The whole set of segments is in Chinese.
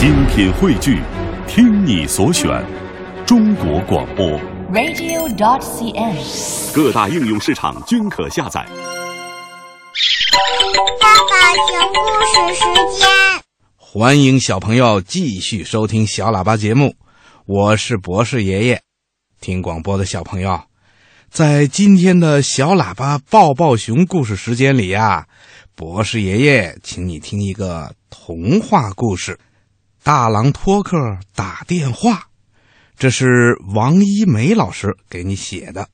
精品汇聚，听你所选，中国广播。radio.dot.cn，。各大应用市场均可下载。爸爸讲故事时间，欢迎小朋友继续收听小喇叭节目，我是博士爷爷。听广播的小朋友，在今天的小喇叭抱抱熊故事时间里呀、博士爷爷请你听一个童话故事《大郎托克打电话》，这是王一梅老师给你写的。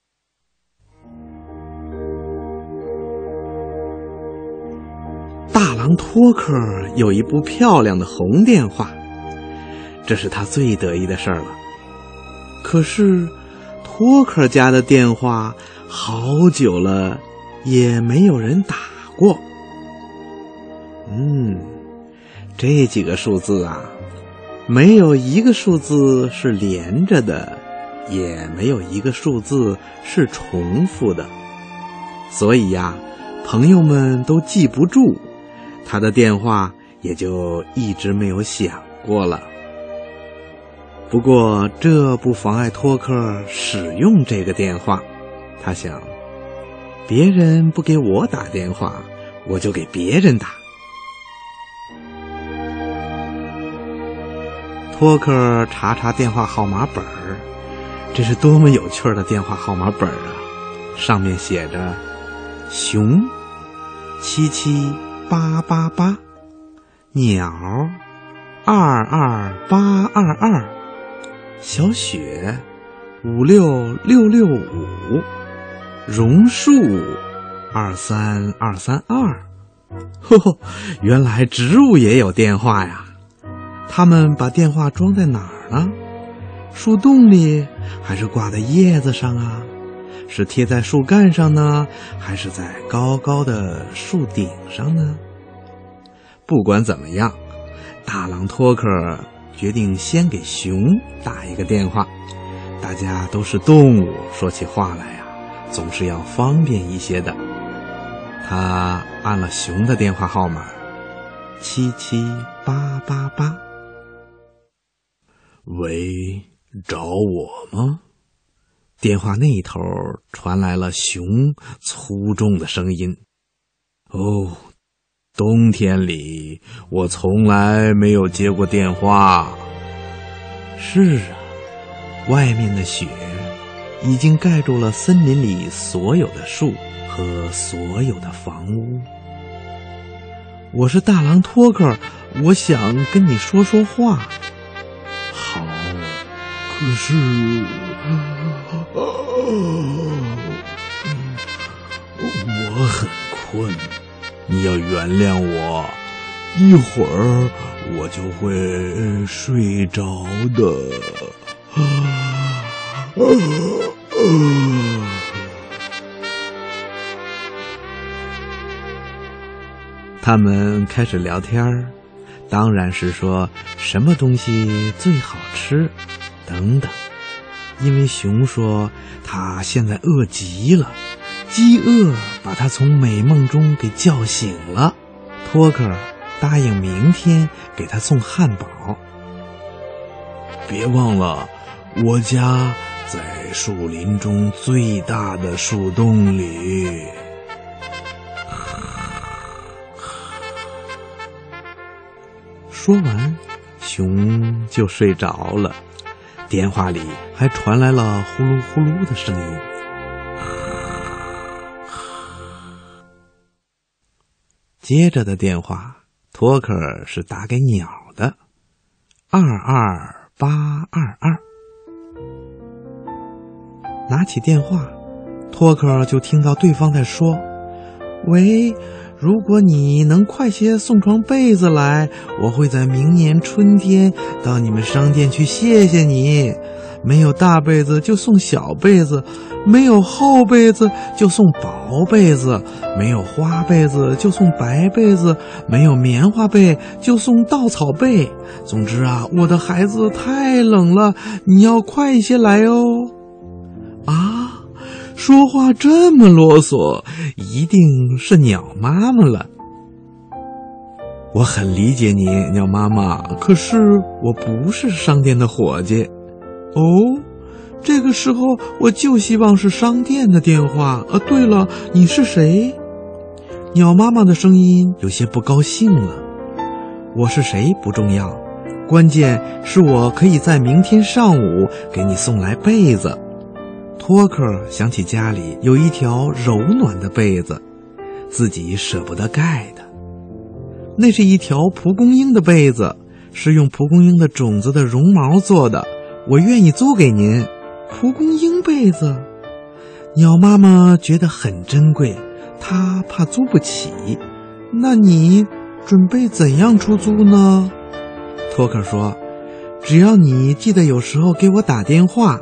大郎托克有一部漂亮的红电话，这是他最得意的事儿了。可是，托克家的电话好久了也没有人打过。嗯，这几个数字啊，没有一个数字是连着的，也没有一个数字是重复的，所以呀，朋友们都记不住。他的电话也就一直没有响过了。不过这不妨碍托克使用这个电话。他想，别人不给我打电话，我就给别人打。托克查查电话号码本儿，这是多么有趣的电话号码本儿啊！上面写着“熊七七”。八八八，鸟，二二八二二，小雪，五六六六五，榕树，二三二三二。呵呵，原来植物也有电话呀！他们把电话装在哪儿呢？树洞里，还是挂在叶子上啊？是贴在树干上呢，还是在高高的树顶上呢？不管怎么样，大狼托克决定先给熊打一个电话。大家都是动物，说起话来呀、总是要方便一些的。他按了熊的电话号码，七七八八八。喂，找我吗？电话那头传来了熊粗重的声音。哦，冬天里我从来没有接过电话。是啊，外面的雪已经盖住了森林里所有的树和所有的房屋。我是大狼托克，我想跟你说说话。可是。我很困，你要原谅我，一会儿我就会睡着的。他们开始聊天，当然是说什么东西最好吃，等等。因为熊说他现在饿极了，饥饿把他从美梦中给叫醒了。托克答应明天给他送汉堡。别忘了，我家在树林中最大的树洞里。说完，熊就睡着了。电话里还传来了呼噜呼噜的声音。接着的电话，托克是打给鸟的，二二八二二。拿起电话，托克就听到对方在说：“喂。”如果你能快些送床被子来，我会在明年春天到你们商店去谢谢你。没有大被子就送小被子，没有厚被子就送薄被子，没有花被子就送白被子，没有棉花被就送稻草被。总之啊，我的孩子太冷了，你要快些来哦。说话这么啰嗦，一定是鸟妈妈了。我很理解你，鸟妈妈。可是我不是商店的伙计。哦，这个时候我就希望是商店的电话。啊，对了，你是谁？鸟妈妈的声音有些不高兴了。我是谁不重要，关键是我可以在明天上午给你送来被子。托克想起家里有一条柔暖的被子，自己舍不得盖的。那是一条蒲公英的被子，是用蒲公英的种子的绒毛做的。我愿意租给您。蒲公英被子，鸟妈妈觉得很珍贵，她怕租不起。那你准备怎样出租呢？托克说：“只要你记得有时候给我打电话，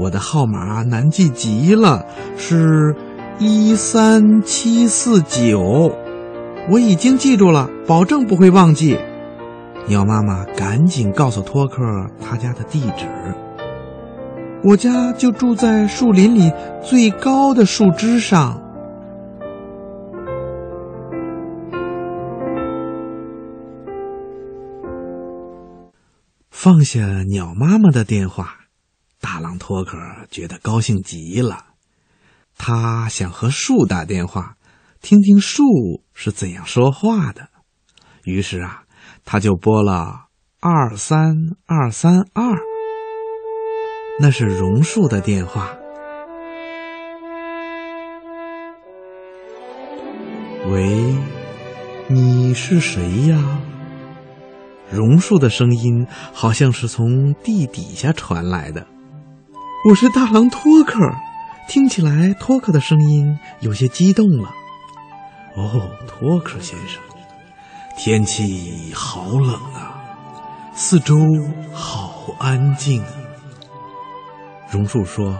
我的号码难记极了，是一三七四九。”我已经记住了，保证不会忘记。鸟妈妈赶紧告诉托克他家的地址。我家就住在树林里最高的树枝上。放下鸟妈妈的电话，大狼托克觉得高兴极了。他想和树打电话。听听树是怎样说话的。于是啊，他就拨了二三二三二，那是榕树的电话。喂，你是谁呀？榕树的声音好像是从地底下传来的。我是大狼托克，听起来托克的声音有些激动了。哦，托克先生，天气好冷啊，四周好安静。榕树说：“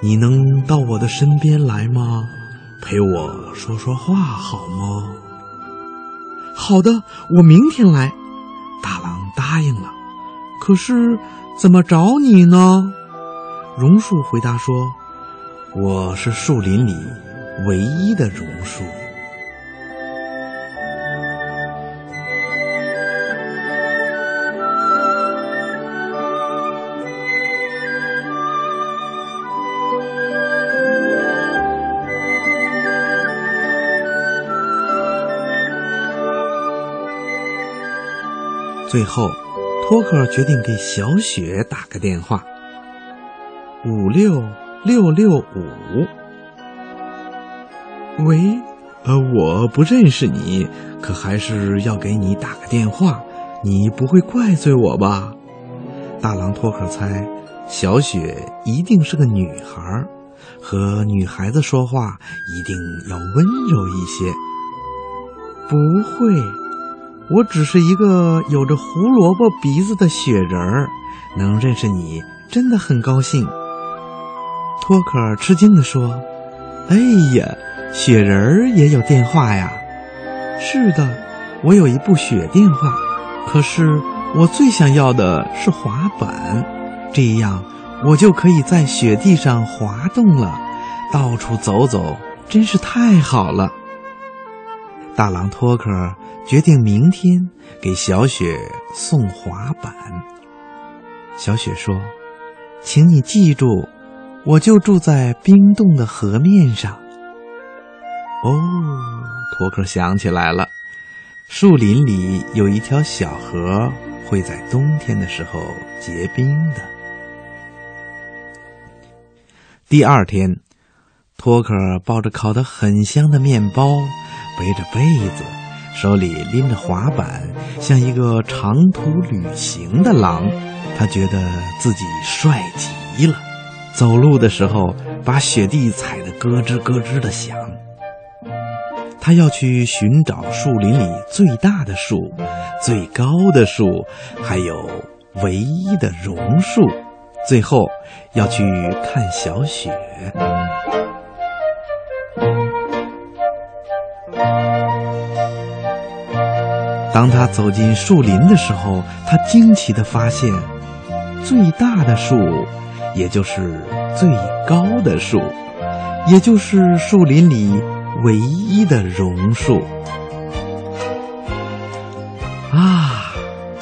你能到我的身边来吗？陪我说说话好吗？”好的，我明天来。大狼答应了。可是怎么找你呢？榕树回答说：“我是树林里唯一的榕树。”最后，托克决定给小雪打个电话。五六六六五，喂，呃，我不认识你，可还是要给你打个电话。你不会怪罪我吧？大狼托克猜，小雪一定是个女孩，和女孩子说话一定要温柔一些。不会。我只是一个有着胡萝卜鼻子的雪人儿，能认识你真的很高兴。托克吃惊地说：“哎呀，雪人儿也有电话呀？”“是的，我有一部雪电话，可是我最想要的是滑板，这样我就可以在雪地上滑动了，到处走走，真是太好了。”大狼托克。决定明天给小雪送滑板。小雪说：“请你记住，我就住在冰冻的河面上。”哦，托克想起来了，树林里有一条小河，会在冬天的时候结冰的。第二天，托克抱着烤得很香的面包，背着被子。手里拎着滑板，像一个长途旅行的狼，他觉得自己帅极了。走路的时候，把雪地踩得咯吱咯吱的响。他要去寻找树林里最大的树、最高的树，还有唯一的榕树。最后，要去看小雪。当他走进树林的时候，他惊奇地发现，最大的树，也就是最高的树，也就是树林里唯一的榕树。啊，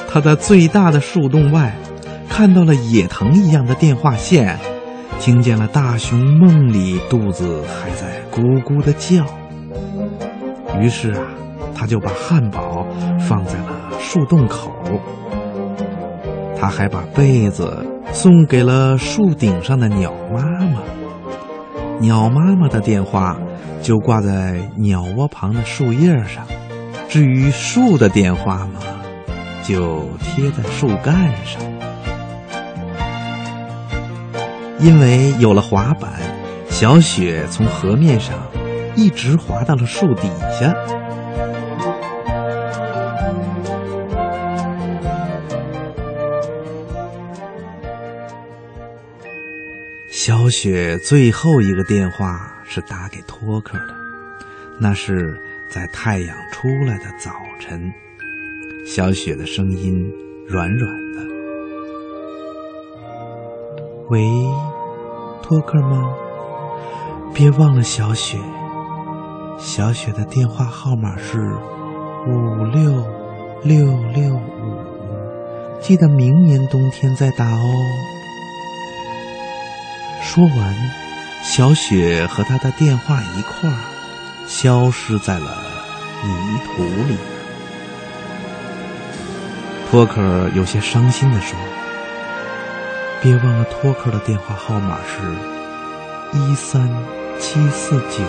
他在最大的树洞外看到了野藤一样的电话线，听见了大熊梦里肚子还在咕咕的叫。于是啊，他就把汉堡放在了树洞口。他还把被子送给了树顶上的鸟妈妈。鸟妈妈的电话就挂在鸟窝旁的树叶上，至于树的电话嘛，就贴在树干上。因为有了滑板，小雪从河面上一直滑到了树底下。小雪最后一个电话是打给托克的，那是在太阳出来的早晨。小雪的声音软软的：“喂，托克吗？别忘了小雪。小雪的电话号码是五六六六五，记得明年冬天再打哦。”说完，小雪和他的电话一块儿消失在了泥土里。托克有些伤心地说：“别忘了，托克的电话号码是一三七四九。”